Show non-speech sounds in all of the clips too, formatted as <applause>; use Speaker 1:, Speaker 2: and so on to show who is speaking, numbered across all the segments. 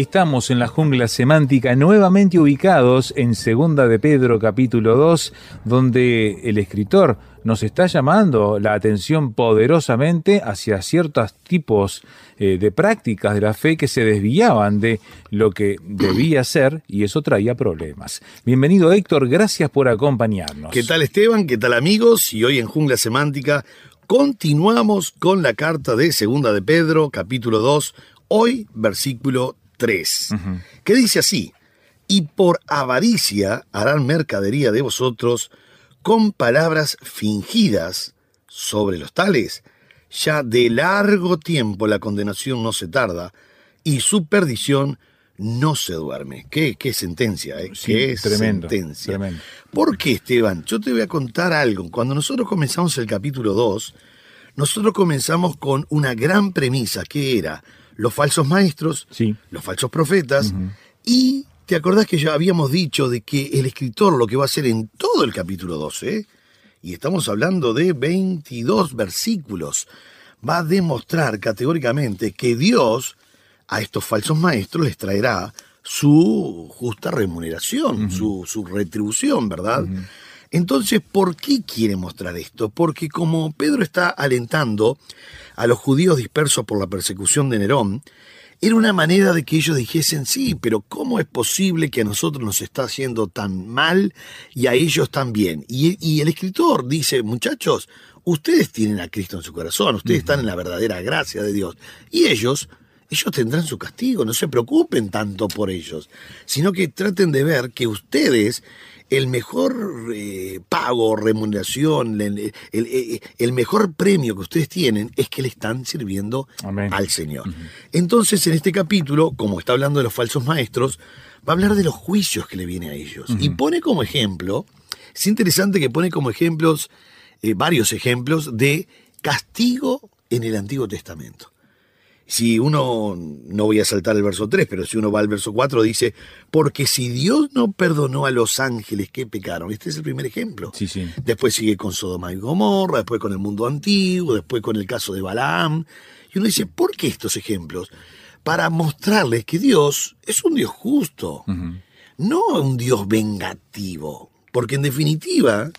Speaker 1: Estamos en la jungla semántica nuevamente ubicados en Segunda de Pedro capítulo 2, donde el escritor nos está llamando la atención poderosamente hacia ciertos tipos eh, de prácticas de la fe que se desviaban de lo que debía ser y eso traía problemas. Bienvenido Héctor, gracias por acompañarnos.
Speaker 2: ¿Qué tal Esteban? ¿Qué tal amigos? Y hoy en Jungla Semántica continuamos con la carta de Segunda de Pedro, capítulo 2, hoy versículo 3, que dice así, y por avaricia harán mercadería de vosotros con palabras fingidas sobre los tales. Ya de largo tiempo la condenación no se tarda y su perdición no se duerme. Qué, qué sentencia, ¿eh?
Speaker 1: Sí,
Speaker 2: qué
Speaker 1: tremendo,
Speaker 2: sentencia.
Speaker 1: tremendo.
Speaker 2: ¿Por qué, Esteban? Yo te voy a contar algo. Cuando nosotros comenzamos el capítulo 2, nosotros comenzamos con una gran premisa, que era los falsos maestros,
Speaker 1: Sí.
Speaker 2: los falsos profetas, y te acordás que ya habíamos dicho de que el escritor lo que va a hacer en todo el capítulo 12, y estamos hablando de 22 versículos, va a demostrar categóricamente que Dios a estos falsos maestros les traerá su justa remuneración, su, su retribución, ¿verdad? Entonces, ¿por qué quiere mostrar esto? Porque como Pedro está alentando a los judíos dispersos por la persecución de Nerón, era una manera de que ellos dijesen, sí, pero ¿cómo es posible que a nosotros nos está haciendo tan mal y a ellos tan bien? Y, y el escritor dice, muchachos, ustedes tienen a Cristo en su corazón, ustedes están en la verdadera gracia de Dios. Y ellos, ellos tendrán su castigo, no se preocupen tanto por ellos, sino que traten de ver que ustedes el mejor eh, pago, remuneración, el, el- el- mejor premio que ustedes tienen es que le están sirviendo
Speaker 1: Amén.
Speaker 2: al Señor. Entonces, en este capítulo, como está hablando de los falsos maestros, va a hablar de los juicios que le viene a ellos. Y pone como ejemplo, es interesante que pone como ejemplos, eh, varios ejemplos de castigo en el Antiguo Testamento. Si uno, no voy a saltar el verso 3, pero si uno va al verso 4, dice, porque si Dios no perdonó a los ángeles que pecaron, este es el primer ejemplo.
Speaker 1: Sí, sí.
Speaker 2: Después sigue con Sodoma y Gomorra, después con el mundo antiguo, después con el caso de Balaam. Y uno dice, ¿por qué estos ejemplos? Para mostrarles que Dios es un Dios justo, no un Dios vengativo. Porque en definitiva,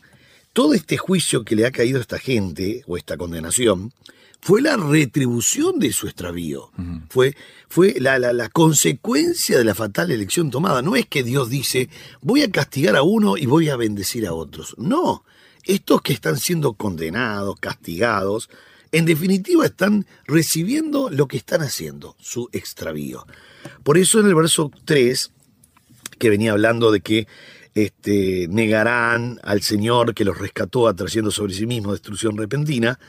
Speaker 2: todo este juicio que le ha caído a esta gente, o esta condenación, fue la retribución de su extravío. Fue, fue la, la- la consecuencia de la fatal elección tomada. No es que Dios dice, voy a castigar a uno y voy a bendecir a otros. No, estos que están siendo condenados, castigados, en definitiva están recibiendo lo que están haciendo, su extravío. Por eso en el verso 3, que venía hablando de que este, negarán al Señor que los rescató atrayendo sobre sí mismo destrucción repentina.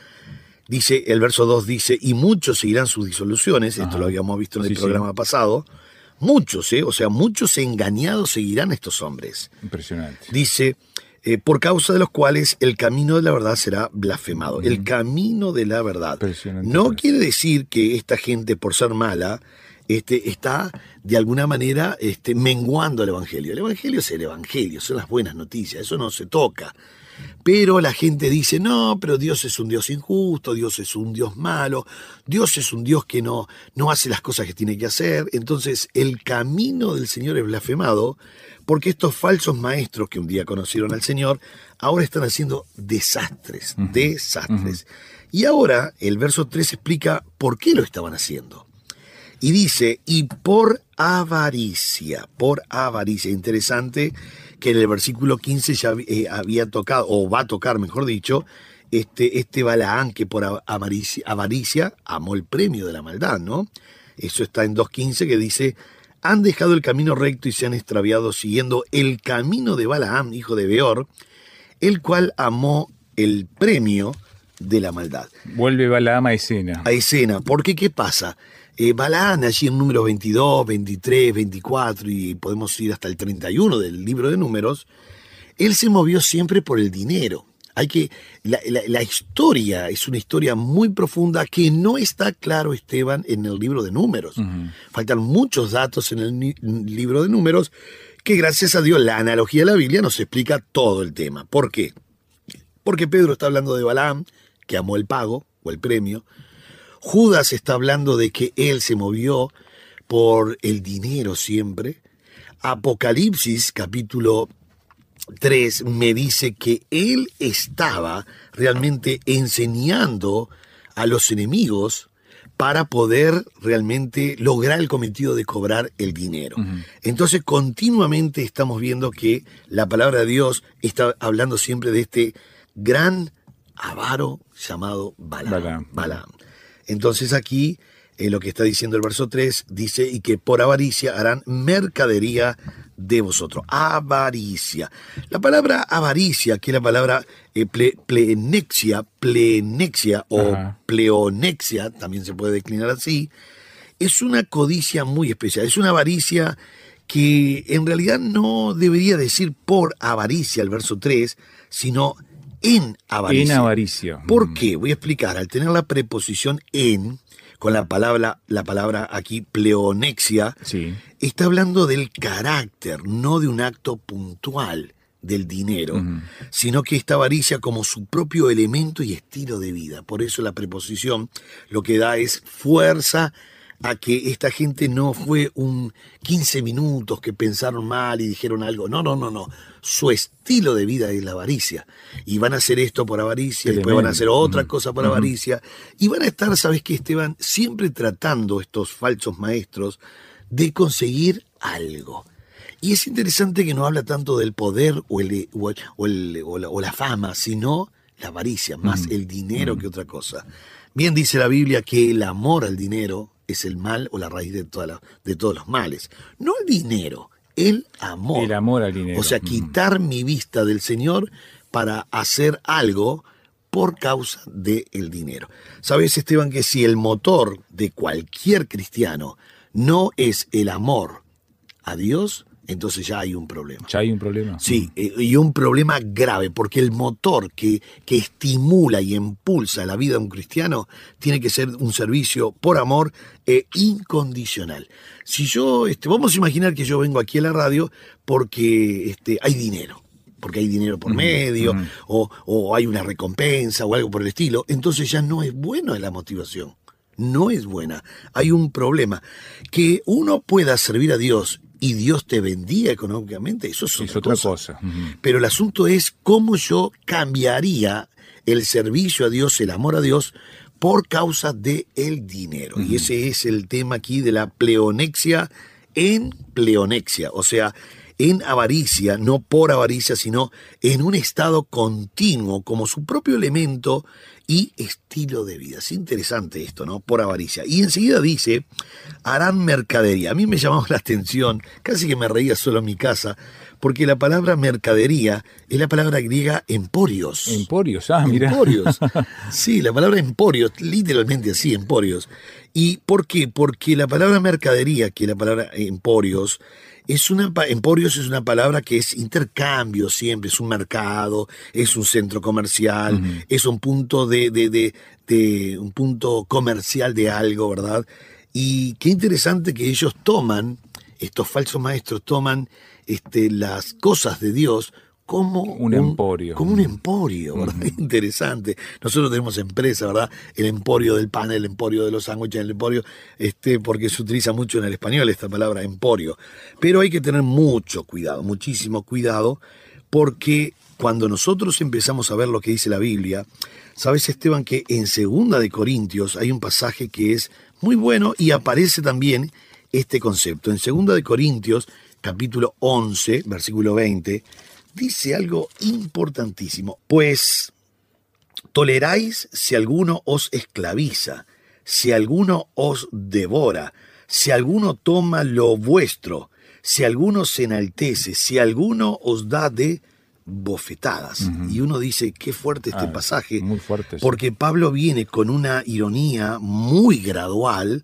Speaker 2: Dice, el verso 2 dice, y muchos seguirán sus disoluciones, esto lo habíamos visto en el
Speaker 1: Sí, sí.
Speaker 2: programa pasado, muchos, ¿eh? o sea, muchos engañados seguirán a estos hombres.
Speaker 1: Impresionante.
Speaker 2: Dice, eh, por causa de los cuales el camino de la verdad será blasfemado. El camino de la verdad.
Speaker 1: Impresionante
Speaker 2: No quiere decir que esta gente, por ser mala, este, está de alguna manera este, menguando el Evangelio. El Evangelio es el Evangelio, son las buenas noticias, eso no se toca. Pero la gente dice, no, pero Dios es un Dios injusto, Dios es un Dios malo, Dios es un Dios que no, no hace las cosas que tiene que hacer. Entonces el camino del Señor es blasfemado porque estos falsos maestros que un día conocieron al Señor, ahora están haciendo desastres, desastres. Y ahora el verso 3 explica por qué lo estaban haciendo. Y dice, y por avaricia, por avaricia. Interesante que en el versículo 15 ya eh, había tocado, o va a tocar, mejor dicho, este, este Balaán que por avaricia, avaricia amó el premio de la maldad, ¿no? Eso está en 2.15 que dice, han dejado el camino recto y se han extraviado siguiendo el camino de Balaam, hijo de Beor, el cual amó el premio de la maldad.
Speaker 1: Vuelve Balaam a escena.
Speaker 2: A escena, porque ¿qué pasa? Eh, Balaam allí en número 22, 23, 24 y podemos ir hasta el 31 del libro de números, él se movió siempre por el dinero. Hay que la, historia es una historia muy profunda que no está claro Esteban en el libro de Números. Faltan muchos datos en el libro de Números que gracias a Dios la analogía de la Biblia nos explica todo el tema. ¿Por qué? Porque Pedro está hablando de Balaam, que amó el pago o el premio. Judas está hablando de que él se movió por el dinero siempre. Apocalipsis capítulo 3 me dice que él estaba realmente enseñando a los enemigos para poder realmente lograr el cometido de cobrar el dinero. Entonces continuamente estamos viendo que la palabra de Dios está hablando siempre de este gran avaro llamado Balaam. Balaam. Entonces aquí en lo que está diciendo el verso 3 dice y que por avaricia harán mercadería de vosotros. Avaricia. La palabra avaricia, que es la palabra eh, plenexia, plenexia o pleonexia, también se puede declinar así, es una codicia muy especial. Es una avaricia que en realidad no debería decir por avaricia el verso 3, sino en avaricia.
Speaker 1: En avaricia.
Speaker 2: ¿Por
Speaker 1: Mm.
Speaker 2: qué? Voy a explicar. Al tener la preposición en, con la palabra, la palabra aquí pleonexia,
Speaker 1: Sí.
Speaker 2: está hablando del carácter, no de un acto puntual del dinero, sino que esta avaricia como su propio elemento y estilo de vida. Por eso la preposición lo que da es fuerza a que esta gente no fue un 15 minutos que pensaron mal y dijeron algo. No, no, no, no. Su estilo de vida es la avaricia. Y van a hacer esto por avaricia, y después van a hacer otra cosa por avaricia. Y van a estar, ¿sabes qué, Esteban? Siempre tratando estos falsos maestros de conseguir algo. Y es interesante que no habla tanto del poder o, el, o, el- o el- o la, o la fama, sino la avaricia, más el dinero que otra cosa. Bien dice la Biblia que el amor al dinero es el mal o la raíz de, toda la- de todos los males. No el dinero, el amor.
Speaker 1: El amor al dinero.
Speaker 2: O sea,
Speaker 1: Ujú.
Speaker 2: quitar mi vista del Señor para hacer algo por causa del dinero. Sabes, Esteban, que si el motor de cualquier cristiano no es el amor a Dios, entonces ya hay un problema.
Speaker 1: ¿Ya hay un problema?
Speaker 2: Sí, eh, y un problema grave, porque el motor que, que estimula y impulsa la vida de un cristiano tiene que ser un servicio por amor e incondicional. Si yo, este, vamos a imaginar que yo vengo aquí a la radio porque este, hay dinero, porque hay dinero por medio, o, o hay una recompensa o algo por el estilo, entonces ya no es buena la motivación. No es buena. Hay un problema. Que uno pueda servir a Dios y Dios te bendiga económicamente, eso es,
Speaker 1: Es
Speaker 2: otra, cosa. Pero el asunto es cómo yo cambiaría el servicio a Dios, el amor a Dios, por causa del el dinero. Y ese es el tema aquí de la pleonexia en pleonexia, o sea, en avaricia, no por avaricia, sino en un estado continuo como su propio elemento y estilo de vida. Es interesante esto, ¿no? Por avaricia. Y enseguida dice, harán mercadería. A mí me llamaba la atención, casi que me reía solo en mi casa, porque la palabra mercadería es la palabra griega emporios.
Speaker 1: Emporios, ah, mira.
Speaker 2: Emporios. <laughs> Sí, la palabra emporios, literalmente así, emporios. ¿Y por qué? Porque la palabra mercadería, que es la palabra emporios, es una, emporios es una palabra que es intercambio siempre, es un mercado, es un centro comercial, es un punto de, de- de- de- un punto comercial de algo, ¿verdad? Y qué interesante que ellos toman, estos falsos maestros toman este, las cosas de Dios como
Speaker 1: Un emporio.
Speaker 2: Como un emporio, ¿verdad? <laughs> Interesante. Nosotros tenemos empresa, ¿verdad? El emporio del pan, el emporio de los sándwiches, el emporio, este, porque se utiliza mucho en el español esta palabra emporio. Pero hay que tener mucho cuidado, muchísimo cuidado, porque cuando nosotros empezamos a ver lo que dice la Biblia, sabes Esteban que en segunda de Corintios hay un pasaje que es muy bueno y aparece también este concepto. En 2 de Corintios, capítulo 11, versículo 20, dice algo importantísimo. Pues toleráis si alguno os esclaviza, si alguno os devora, si alguno toma lo vuestro, si alguno se enaltece, si alguno os da de bofetadas. Y uno dice, qué fuerte este
Speaker 1: Ah,
Speaker 2: pasaje,
Speaker 1: muy fuerte, sí.
Speaker 2: porque Pablo viene con una ironía muy gradual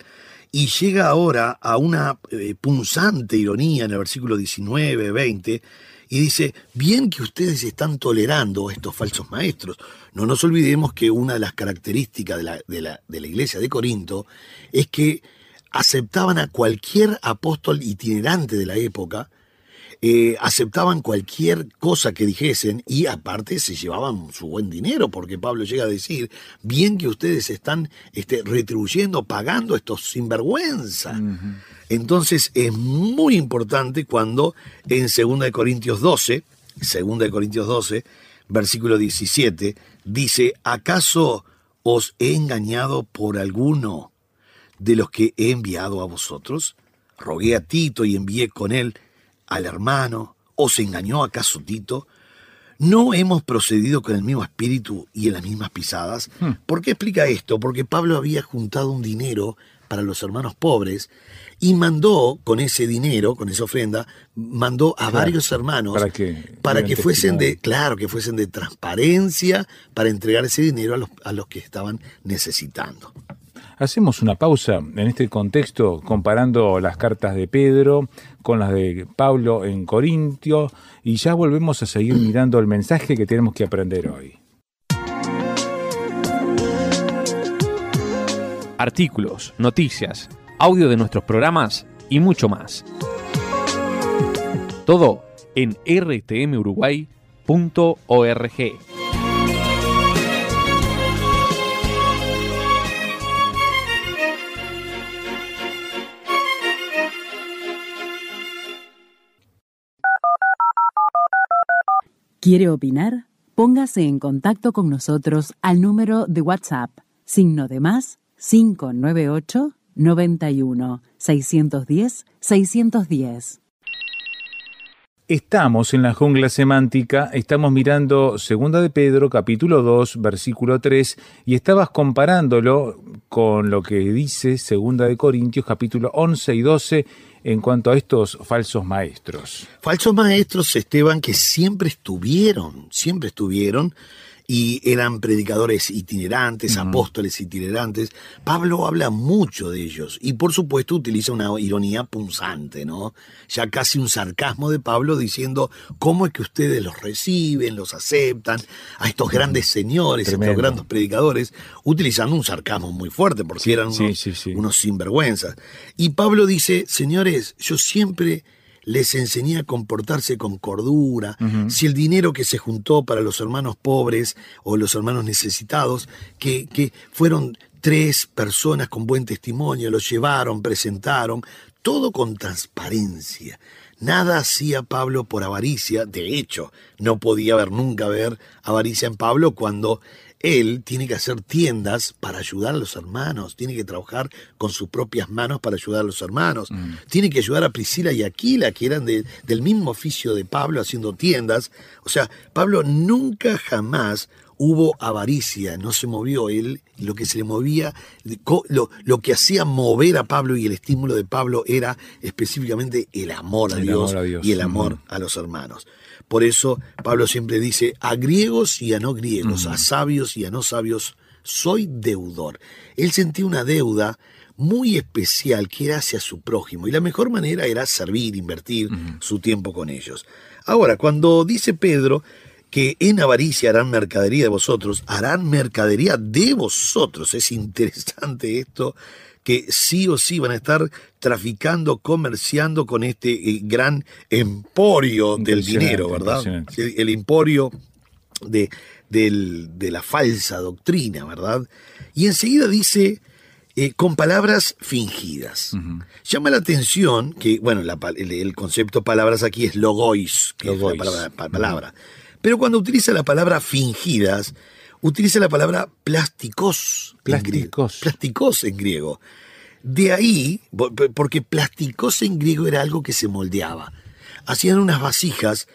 Speaker 2: y llega ahora a una eh, punzante ironía en el versículo 19, 20, y dice, bien que ustedes están tolerando estos falsos maestros. No nos olvidemos que una de las características de la, de la- de la iglesia de Corinto es que aceptaban a cualquier apóstol itinerante de la época, eh, aceptaban cualquier cosa que dijesen y aparte se llevaban su buen dinero, porque Pablo llega a decir, bien que ustedes están este, retribuyendo, pagando estos sinvergüenza. Entonces es muy importante cuando en 2 de Corintios 12, 2 de Corintios 12, versículo 17, dice, ¿acaso os he engañado por alguno de los que he enviado a vosotros? Rogué a Tito y envié con él al hermano. ¿Os engañó acaso Tito? ¿No hemos procedido con el mismo espíritu y en las mismas pisadas? ¿Por qué explica esto? Porque Pablo había juntado un dinero para los hermanos pobres y mandó con ese dinero, con esa ofrenda, mandó a
Speaker 1: Claro,
Speaker 2: varios hermanos
Speaker 1: para que
Speaker 2: para que fuesen de, claro, que fuesen de transparencia para entregar ese dinero a los, a los que estaban necesitando.
Speaker 1: Hacemos una pausa en este contexto comparando las cartas de Pedro con las de Pablo en Corintio y ya volvemos a seguir mirando el mensaje que tenemos que aprender hoy.
Speaker 3: artículos, noticias, audio de nuestros programas y mucho más. Todo en rtmuruguay.org.
Speaker 4: ¿Quiere opinar? Póngase en contacto con nosotros al número de WhatsApp, signo de más 598 91 610 610.
Speaker 1: Estamos en la jungla semántica, estamos mirando Segunda de Pedro, capítulo 2, versículo 3, y estabas comparándolo con lo que dice Segunda de Corintios, capítulo 11 y 12, en cuanto a estos falsos maestros.
Speaker 2: Falsos maestros, Esteban, que siempre estuvieron, siempre estuvieron, y eran predicadores itinerantes, apóstoles itinerantes. Pablo habla mucho de ellos y por supuesto utiliza una ironía punzante, ¿no? Ya casi un sarcasmo de Pablo diciendo cómo es que ustedes los reciben, los aceptan, a estos grandes señores, a estos grandes predicadores, utilizando un sarcasmo muy fuerte porque eran
Speaker 1: sí,
Speaker 2: unos,
Speaker 1: sí, sí.
Speaker 2: unos sinvergüenzas. Y Pablo dice, señores, yo siempre les enseñé a comportarse con cordura. Si el dinero que se juntó para los hermanos pobres o los hermanos necesitados, que, que fueron tres personas con buen testimonio, los llevaron, presentaron, todo con transparencia. Nada hacía Pablo por avaricia, de hecho, no podía haber nunca ver avaricia en Pablo cuando él tiene que hacer tiendas para ayudar a los hermanos, tiene que trabajar con sus propias manos para ayudar a los hermanos, tiene que ayudar a Priscila y Aquila, que eran de- del mismo oficio de Pablo haciendo tiendas. O sea, Pablo nunca jamás hubo avaricia, no se movió él, lo que se le movía, lo, lo que hacía mover a Pablo y el estímulo de Pablo era específicamente el amor a,
Speaker 1: El
Speaker 2: Dios,
Speaker 1: amor a Dios.
Speaker 2: y el amor
Speaker 1: Ujú.
Speaker 2: a los hermanos. Por eso Pablo siempre dice, a griegos y a no griegos, a sabios y a no sabios, soy deudor. Él sentía una deuda muy especial que era hacia su prójimo y la mejor manera era servir, invertir su tiempo con ellos. Ahora, cuando dice Pedro que en avaricia harán mercadería de vosotros, harán mercadería de vosotros. Es interesante esto, que sí o sí van a estar traficando, comerciando con este eh, gran emporio del dinero, ¿verdad? El, el emporio de, del- de la falsa doctrina, ¿verdad? Y enseguida dice, eh, con palabras fingidas. Llama la atención que, bueno, la el, el concepto palabras aquí es logois, que
Speaker 1: Logois.
Speaker 2: es la palabra, pa- palabra. Pero cuando utiliza la palabra fingidas, utiliza la palabra plásticos. en griego.
Speaker 1: Plásticos.
Speaker 2: Plásticos en griego. De ahí, porque plasticos en griego era algo que se moldeaba. Hacían unas vasijas,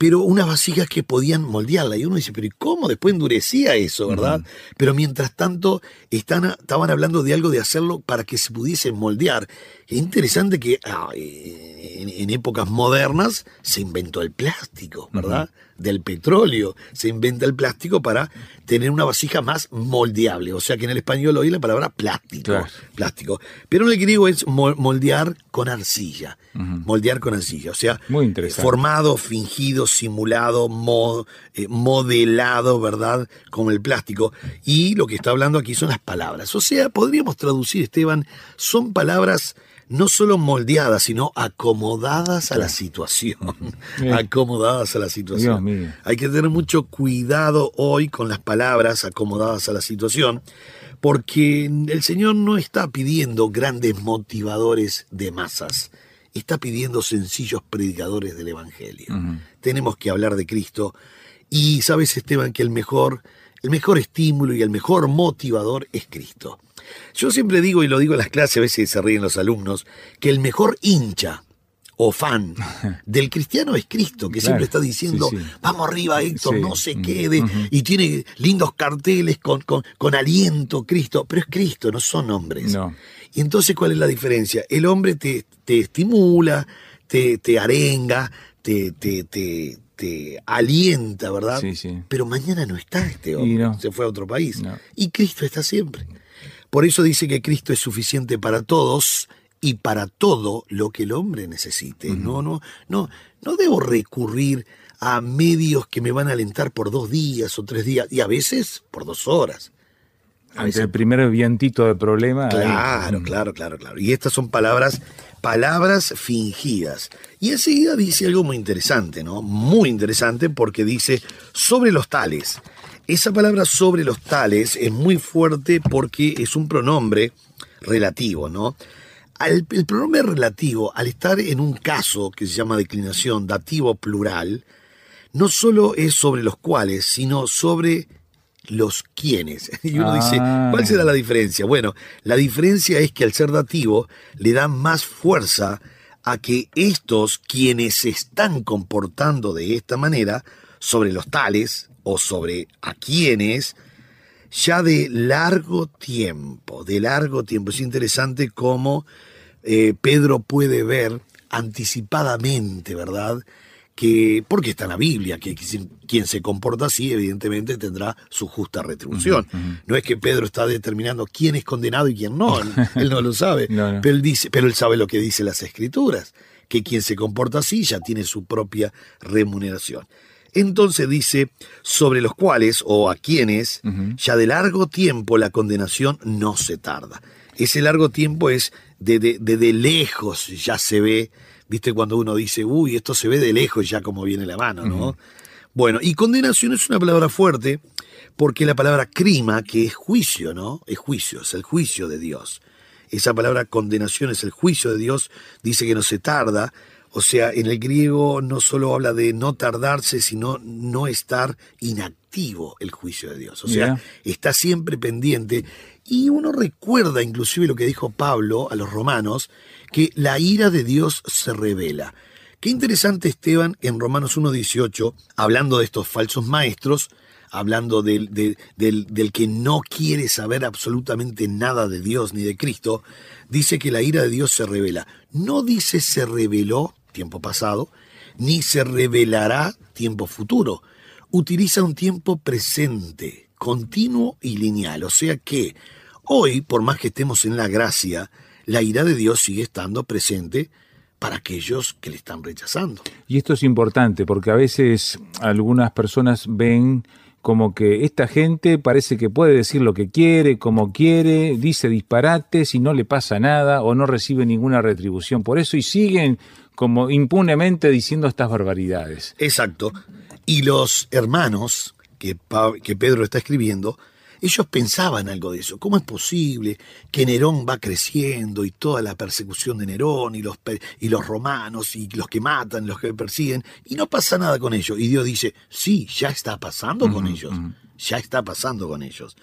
Speaker 2: pero unas vasijas que podían moldearla. Y uno dice, pero ¿y cómo? Después endurecía eso, ¿verdad? Pero mientras tanto están, estaban hablando de algo de hacerlo para que se pudiese moldear. Es interesante que ah, en, en épocas modernas se inventó el plástico, ¿verdad? Del petróleo se inventa el plástico para tener una vasija más moldeable. O sea que en el español hoy la palabra plástico.
Speaker 1: Claro.
Speaker 2: plástico. Pero en el griego es mo- moldear con arcilla. Moldear con arcilla. O sea,
Speaker 1: Muy interesante.
Speaker 2: formado, fingido, simulado, mo- eh, modelado, ¿verdad? Como el plástico. Y lo que está hablando aquí son las palabras. O sea, podríamos traducir, Esteban, son palabras no solo moldeadas, sino acomodadas a la situación.
Speaker 1: Bien. <laughs>
Speaker 2: acomodadas a la situación.
Speaker 1: Dios mío.
Speaker 2: Hay que tener mucho cuidado hoy con las palabras acomodadas a la situación, porque el Señor no está pidiendo grandes motivadores de masas, está pidiendo sencillos predicadores del Evangelio. Tenemos que hablar de Cristo y sabes, Esteban, que el mejor, el mejor estímulo y el mejor motivador es Cristo. Yo siempre digo, y lo digo en las clases, a veces se ríen los alumnos, que el mejor hincha o fan <laughs> del cristiano es Cristo, que
Speaker 1: Claro,
Speaker 2: siempre está diciendo,
Speaker 1: sí, sí.
Speaker 2: vamos arriba Héctor,
Speaker 1: Sí,
Speaker 2: no se quede, y tiene lindos carteles con, con, con aliento, Cristo, pero es Cristo, no son hombres.
Speaker 1: No.
Speaker 2: Y entonces, ¿cuál es la diferencia? El hombre te, te estimula, te, te arenga, te, te, te, te alienta, ¿verdad?
Speaker 1: Sí, sí.
Speaker 2: Pero mañana no está este hombre,
Speaker 1: no.
Speaker 2: se fue a otro país.
Speaker 1: No.
Speaker 2: Y Cristo está siempre. Por eso dice que Cristo es suficiente para todos y para todo lo que el hombre necesite. No, no, no, no debo recurrir a medios que me van a alentar por dos días o tres días y a veces por dos horas.
Speaker 1: Ante el primer vientito de problema. ahí.
Speaker 2: Claro, claro, claro, claro. Y estas son palabras, palabras fingidas. Y enseguida dice algo muy interesante, ¿no? Muy interesante porque dice sobre los tales. Esa palabra sobre los tales es muy fuerte porque es un pronombre relativo, ¿no? Al- el pronombre relativo, al estar en un caso que se llama declinación dativo plural, no solo es sobre los cuales, sino sobre los quienes. <laughs> Y uno dice,
Speaker 1: Ah.
Speaker 2: ¿cuál será la diferencia? Bueno, la diferencia es que al ser dativo le da más fuerza a que estos quienes se están comportando de esta manera sobre los tales o sobre a quienes ya de largo tiempo, de largo tiempo. Es interesante cómo eh, Pedro puede ver anticipadamente, ¿verdad? Que, porque está en la Biblia, que quien, se comporta así, evidentemente tendrá su justa retribución. No es que Pedro está determinando quién es condenado y quién no, él, él no lo sabe, <laughs>
Speaker 1: No, no.
Speaker 2: Pero, él dice, pero él sabe lo que dice las escrituras, que quien se comporta así ya tiene su propia remuneración. Entonces dice, sobre los cuales o a quienes ya de largo tiempo la condenación no se tarda. Ese largo tiempo es de, de, de- de lejos, ya se ve, viste cuando uno dice, uy, esto se ve de lejos ya como viene la mano, ¿no? Bueno, y condenación es una palabra fuerte porque la palabra crima, que es juicio, ¿no? Es juicio, es el juicio de Dios. Esa palabra condenación es el juicio de Dios, dice que no se tarda, o sea, en el griego no solo habla de no tardarse, sino no estar inactivo el juicio de Dios. O sea, está siempre pendiente. Y uno recuerda inclusive lo que dijo Pablo a los romanos, que la ira de Dios se revela. Qué interesante Esteban en Romanos 1.18, hablando de estos falsos maestros, hablando del, de- del, del que no quiere saber absolutamente nada de Dios ni de Cristo, dice que la ira de Dios se revela. No dice se reveló tiempo pasado, ni se revelará tiempo futuro. Utiliza un tiempo presente, continuo y lineal. O sea que hoy, por más que estemos en la gracia, la ira de Dios sigue estando presente para aquellos que le están rechazando.
Speaker 1: Y esto es importante porque a veces algunas personas ven como que esta gente parece que puede decir lo que quiere, como quiere, dice disparates y no le pasa nada o no recibe ninguna retribución por eso y siguen como impunemente diciendo estas barbaridades.
Speaker 2: Exacto. Y los hermanos que, que Pedro está escribiendo, ellos pensaban algo de eso. ¿Cómo es posible que Nerón va creciendo y toda la persecución de Nerón y los, y los romanos y los que matan, los que persiguen, y no pasa nada con ellos? Y Dios dice, sí, ya está pasando con ellos. Ya está pasando con ellos.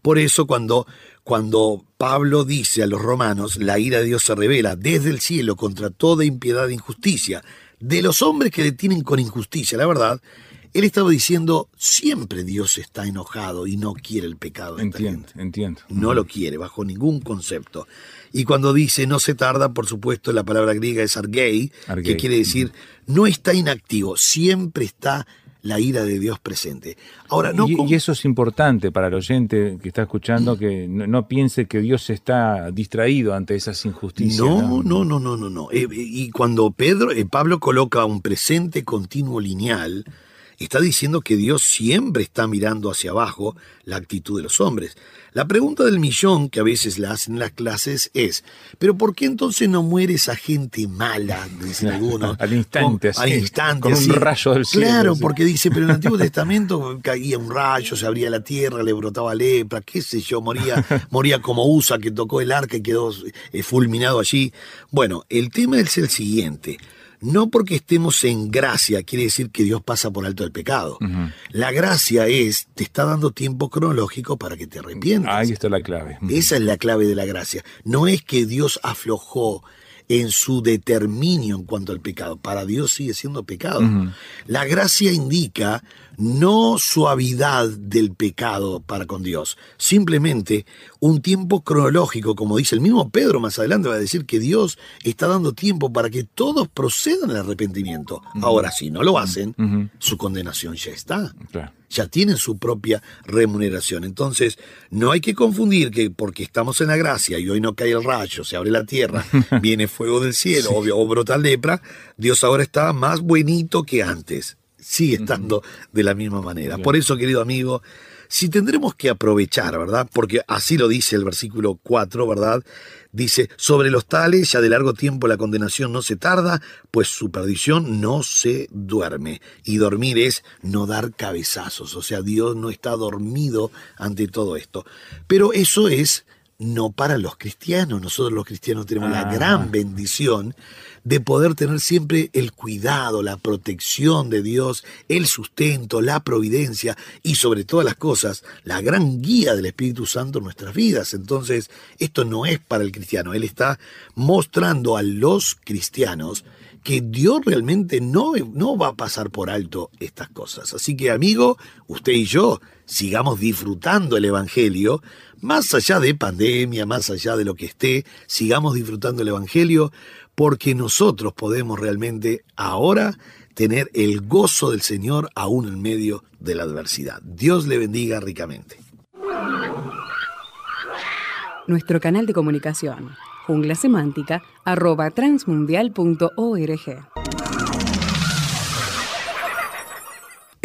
Speaker 2: Por eso cuando, cuando Pablo dice a los romanos, la ira de Dios se revela desde el cielo contra toda impiedad e injusticia, de los hombres que detienen con injusticia, la verdad, él estaba diciendo, siempre Dios está enojado y no quiere el pecado.
Speaker 1: Entiendo, entiendo.
Speaker 2: No lo quiere, bajo ningún concepto. Y cuando dice no se tarda, por supuesto, la palabra griega es argei,
Speaker 1: Argei,
Speaker 2: que quiere decir no está inactivo, siempre está la ira de Dios presente. Ahora, no
Speaker 1: y,
Speaker 2: con-
Speaker 1: y eso es importante para el oyente que está escuchando, que no, no piense que Dios está distraído ante esas injusticias.
Speaker 2: No, no, no, no, no, no. Eh, y cuando Pedro, eh, Pablo coloca un presente continuo lineal, está diciendo que Dios siempre está mirando hacia abajo la actitud de los hombres. La pregunta del millón que a veces la hacen en las clases es, ¿pero por qué entonces no muere esa gente mala? Dicen algunos. <laughs>
Speaker 1: Al instante,
Speaker 2: Con- al instante,
Speaker 1: con un rayo del cielo,
Speaker 2: Claro,
Speaker 1: así.
Speaker 2: porque dice, pero en el <laughs> Antiguo Testamento caía un rayo, se abría la tierra, le brotaba lepra, qué sé yo, moría, <laughs> moría como Usa que tocó el arca y quedó eh, fulminado allí. Bueno, el tema es el siguiente. No porque estemos en gracia quiere decir que Dios pasa por alto el pecado. La gracia es, te está dando tiempo cronológico para que te arrepientas.
Speaker 1: Ahí está la clave.
Speaker 2: Esa es la clave de la gracia. No es que Dios aflojó en su determinio en cuanto al pecado. Para Dios sigue siendo pecado. La gracia indica no suavidad del pecado para con Dios, simplemente un tiempo cronológico, como dice el mismo Pedro más adelante, va a decir que Dios está dando tiempo para que todos procedan al arrepentimiento. Ahora, si no lo hacen, su condenación ya está
Speaker 1: Claro.
Speaker 2: Ya tienen su propia remuneración. Entonces, no hay que confundir que porque estamos en la gracia y hoy no cae el rayo, se abre la tierra, <laughs> viene fuego del cielo o, o brota lepra, Dios ahora está más buenito que antes. Sigue estando de la misma manera. Por eso, querido amigo, si tendremos que aprovechar, ¿verdad? Porque así lo dice el versículo 4, ¿verdad? Dice, sobre los tales ya de largo tiempo la condenación no se tarda, pues su perdición no se duerme. Y dormir es no dar cabezazos, o sea, Dios no está dormido ante todo esto. Pero eso es no para los cristianos, nosotros los cristianos tenemos la
Speaker 1: Ah.
Speaker 2: gran bendición de poder tener siempre el cuidado, la protección de Dios, el sustento, la providencia y sobre todas las cosas, la gran guía del Espíritu Santo en nuestras vidas. Entonces, esto no es para el cristiano, Él está mostrando a los cristianos que Dios realmente no, no va a pasar por alto estas cosas. Así que, amigo, usted y yo sigamos disfrutando el Evangelio, más allá de pandemia, más allá de lo que esté, sigamos disfrutando el Evangelio, porque nosotros podemos realmente ahora tener el gozo del Señor aún en medio de la adversidad. Dios le bendiga ricamente.
Speaker 5: Nuestro canal de comunicación, jungla semántica, arroba transmundial.org.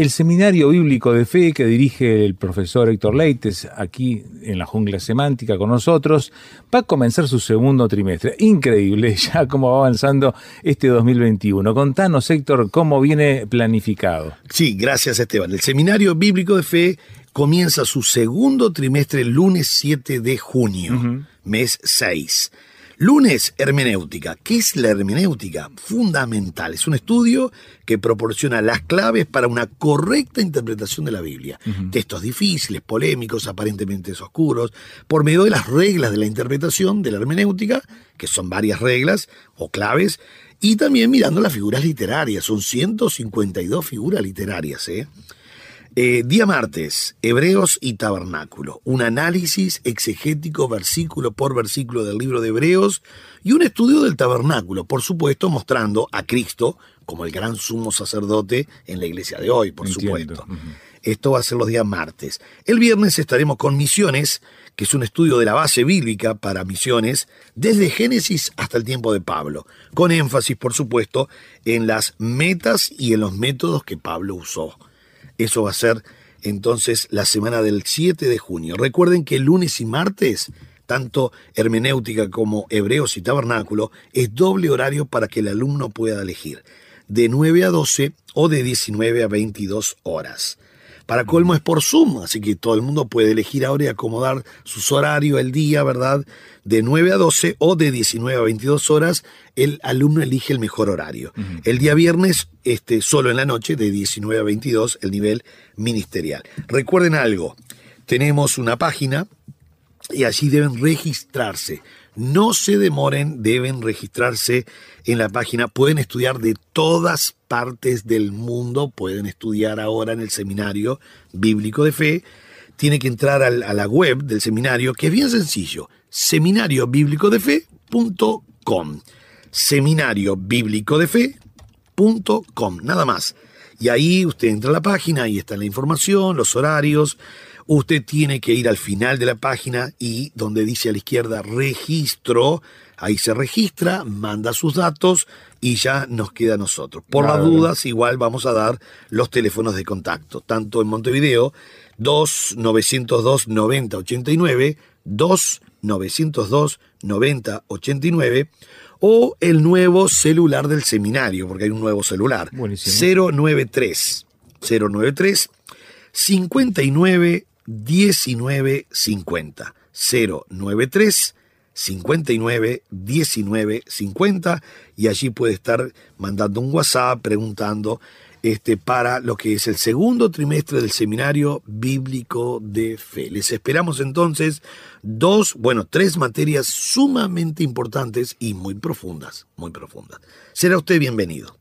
Speaker 1: El seminario bíblico de fe que dirige el profesor Héctor Leites aquí en la jungla semántica con nosotros va a comenzar su segundo trimestre. Increíble <laughs> ya cómo va avanzando este 2021. Contanos, Héctor, cómo viene planificado.
Speaker 2: Sí, gracias Esteban. El Seminario Bíblico de Fe comienza su segundo trimestre el lunes 7 de junio, mes 6. Lunes, hermenéutica. ¿Qué es la hermenéutica? Fundamental. Es un estudio que proporciona las claves para una correcta interpretación de la Biblia. Textos difíciles, polémicos, aparentemente oscuros, por medio de las reglas de la interpretación de la hermenéutica, que son varias reglas o claves, y también mirando las figuras literarias. Son 152 figuras literarias, ¿eh? Eh, día martes, Hebreos y Tabernáculo, un análisis exegético versículo por versículo del libro de Hebreos y un estudio del tabernáculo, por supuesto mostrando a Cristo como el gran sumo sacerdote en la iglesia de hoy, por
Speaker 1: Entiendo.
Speaker 2: supuesto. Esto va a ser los días martes. El viernes estaremos con misiones, que es un estudio de la base bíblica para misiones, desde Génesis hasta el tiempo de Pablo, con énfasis, por supuesto, en las metas y en los métodos que Pablo usó. Eso va a ser entonces la semana del 7 de junio. Recuerden que lunes y martes, tanto hermenéutica como hebreos y tabernáculo, es doble horario para que el alumno pueda elegir, de 9 a 12 o de 19 a 22 horas. Para colmo es por Zoom, así que todo el mundo puede elegir ahora y acomodar sus horarios el día, ¿verdad? De 9 a 12 o de 19 a 22 horas, el alumno elige el mejor horario. El día viernes, este, solo en la noche, de 19 a 22, el nivel ministerial. Recuerden algo, tenemos una página y allí deben registrarse. No se demoren, deben registrarse en la página. Pueden estudiar de todas partes del mundo, pueden estudiar ahora en el seminario bíblico de fe. Tiene que entrar a la web del seminario, que es bien sencillo, seminariobíblicodefe.com. Seminariobíblicodefe.com, nada más. Y ahí usted entra a la página, ahí está la información, los horarios, Usted tiene que ir al final de la página y donde dice a la izquierda registro, ahí se registra, manda sus datos y ya nos queda a nosotros. Por las dudas, igual vamos a dar los teléfonos de contacto, tanto en Montevideo 2 902 90 89, 2 902 90 89 o el nuevo celular del seminario, porque hay un nuevo celular. 093 093 59 1950 093 59 19 50 y allí puede estar mandando un WhatsApp preguntando este, para lo que es el segundo trimestre del seminario bíblico de fe. Les esperamos entonces dos, bueno, tres materias sumamente importantes y muy profundas, muy profundas. Será usted bienvenido.